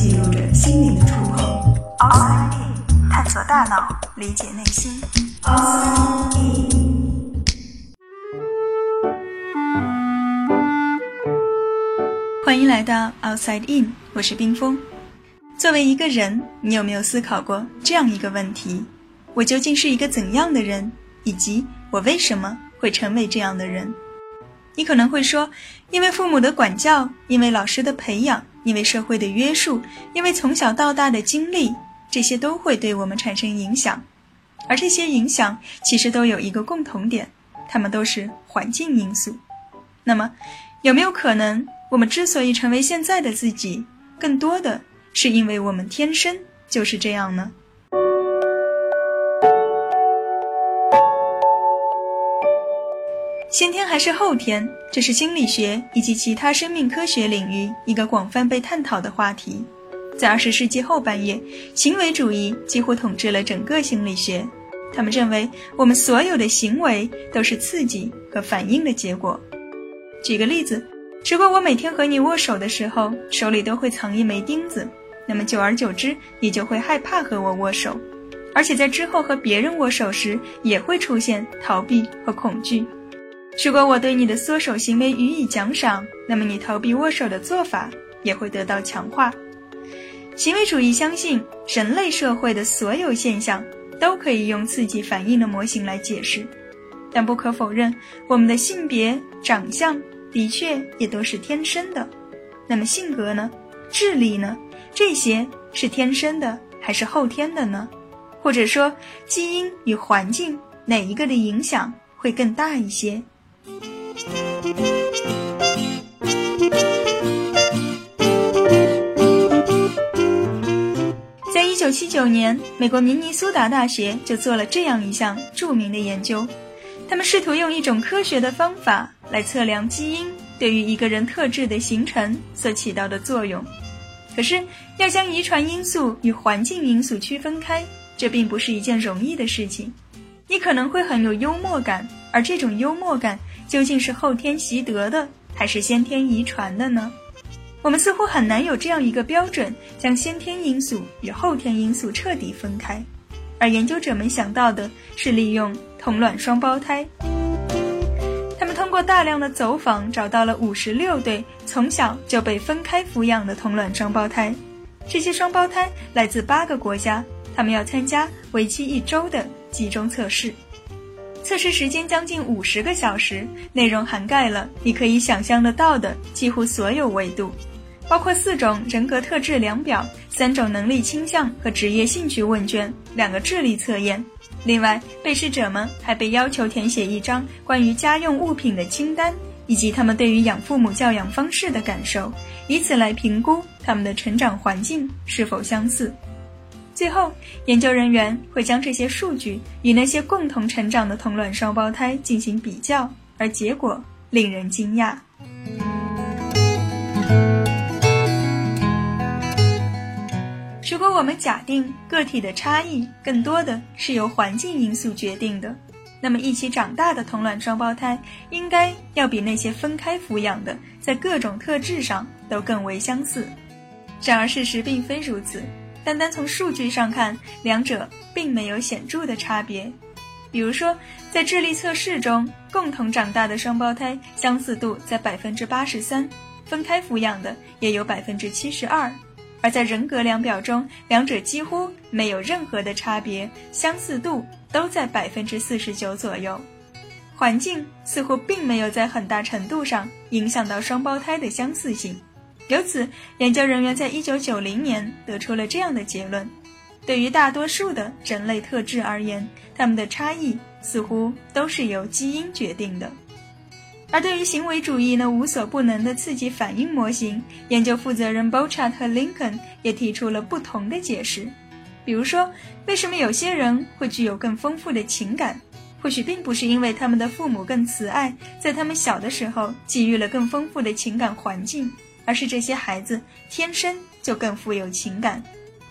记录着心灵的触碰。RIT，探索大脑，理解内心。RIT。欢迎来到 Outside In，我是冰峰。作为一个人，你有没有思考过这样一个问题：我究竟是一个怎样的人，以及我为什么会成为这样的人？你可能会说，因为父母的管教，因为老师的培养，因为社会的约束，因为从小到大的经历，这些都会对我们产生影响。而这些影响其实都有一个共同点，它们都是环境因素。那么，有没有可能，我们之所以成为现在的自己，更多的是因为我们天生就是这样呢？先天还是后天，这是心理学以及其他生命科学领域一个广泛被探讨的话题。在二十世纪后半叶，行为主义几乎统治了整个心理学。他们认为，我们所有的行为都是刺激和反应的结果。举个例子，如果我每天和你握手的时候，手里都会藏一枚钉子，那么久而久之，你就会害怕和我握手，而且在之后和别人握手时，也会出现逃避和恐惧。如果我对你的缩手行为予以奖赏，那么你逃避握手的做法也会得到强化。行为主义相信，人类社会的所有现象都可以用刺激反应的模型来解释，但不可否认，我们的性别、长相的确也都是天生的。那么性格呢？智力呢？这些是天生的还是后天的呢？或者说，基因与环境哪一个的影响会更大一些？在一九七九年，美国明尼苏达大学就做了这样一项著名的研究。他们试图用一种科学的方法来测量基因对于一个人特质的形成所起到的作用。可是，要将遗传因素与环境因素区分开，这并不是一件容易的事情。你可能会很有幽默感，而这种幽默感。究竟是后天习得的，还是先天遗传的呢？我们似乎很难有这样一个标准，将先天因素与后天因素彻底分开。而研究者们想到的是利用同卵双胞胎。他们通过大量的走访，找到了五十六对从小就被分开抚养的同卵双胞胎。这些双胞胎来自八个国家，他们要参加为期一周的集中测试。测试时间将近五十个小时，内容涵盖了你可以想象得到的几乎所有维度，包括四种人格特质量表、三种能力倾向和职业兴趣问卷、两个智力测验。另外，被试者们还被要求填写一张关于家用物品的清单，以及他们对于养父母教养方式的感受，以此来评估他们的成长环境是否相似。最后，研究人员会将这些数据与那些共同成长的同卵双胞胎进行比较，而结果令人惊讶。如果我们假定个体的差异更多的是由环境因素决定的，那么一起长大的同卵双胞胎应该要比那些分开抚养的在各种特质上都更为相似。然而，事实并非如此。单单从数据上看，两者并没有显著的差别。比如说，在智力测试中，共同长大的双胞胎相似度在百分之八十三，分开抚养的也有百分之七十二。而在人格量表中，两者几乎没有任何的差别，相似度都在百分之四十九左右。环境似乎并没有在很大程度上影响到双胞胎的相似性。由此，研究人员在一九九零年得出了这样的结论：对于大多数的人类特质而言，他们的差异似乎都是由基因决定的。而对于行为主义那无所不能的刺激反应模型，研究负责人 Bochat 和 Lincoln 也提出了不同的解释。比如说，为什么有些人会具有更丰富的情感？或许并不是因为他们的父母更慈爱，在他们小的时候给予了更丰富的情感环境。而是这些孩子天生就更富有情感，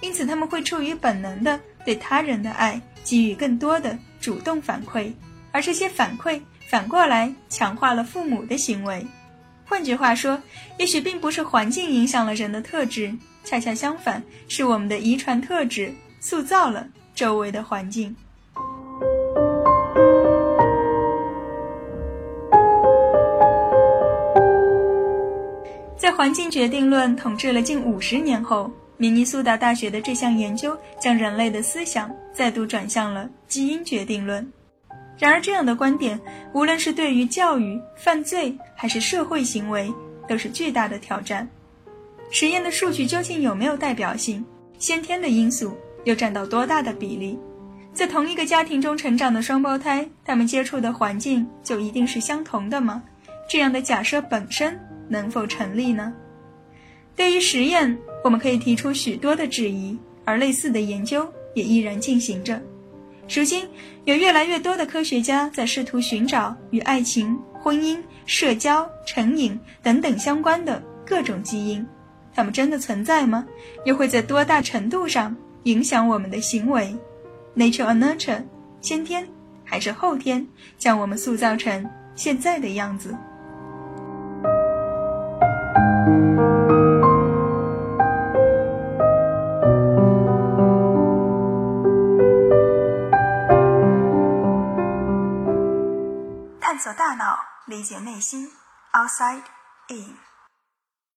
因此他们会出于本能的对他人的爱给予更多的主动反馈，而这些反馈反过来强化了父母的行为。换句话说，也许并不是环境影响了人的特质，恰恰相反，是我们的遗传特质塑造了周围的环境。环境决定论统治了近五十年后，明尼苏达大学的这项研究将人类的思想再度转向了基因决定论。然而，这样的观点，无论是对于教育、犯罪还是社会行为，都是巨大的挑战。实验的数据究竟有没有代表性？先天的因素又占到多大的比例？在同一个家庭中成长的双胞胎，他们接触的环境就一定是相同的吗？这样的假设本身能否成立呢？对于实验，我们可以提出许多的质疑，而类似的研究也依然进行着。如今，有越来越多的科学家在试图寻找与爱情、婚姻、社交、成瘾等等相关的各种基因，它们真的存在吗？又会在多大程度上影响我们的行为？Nature or nurture，先天还是后天，将我们塑造成现在的样子？理解内心，outside in。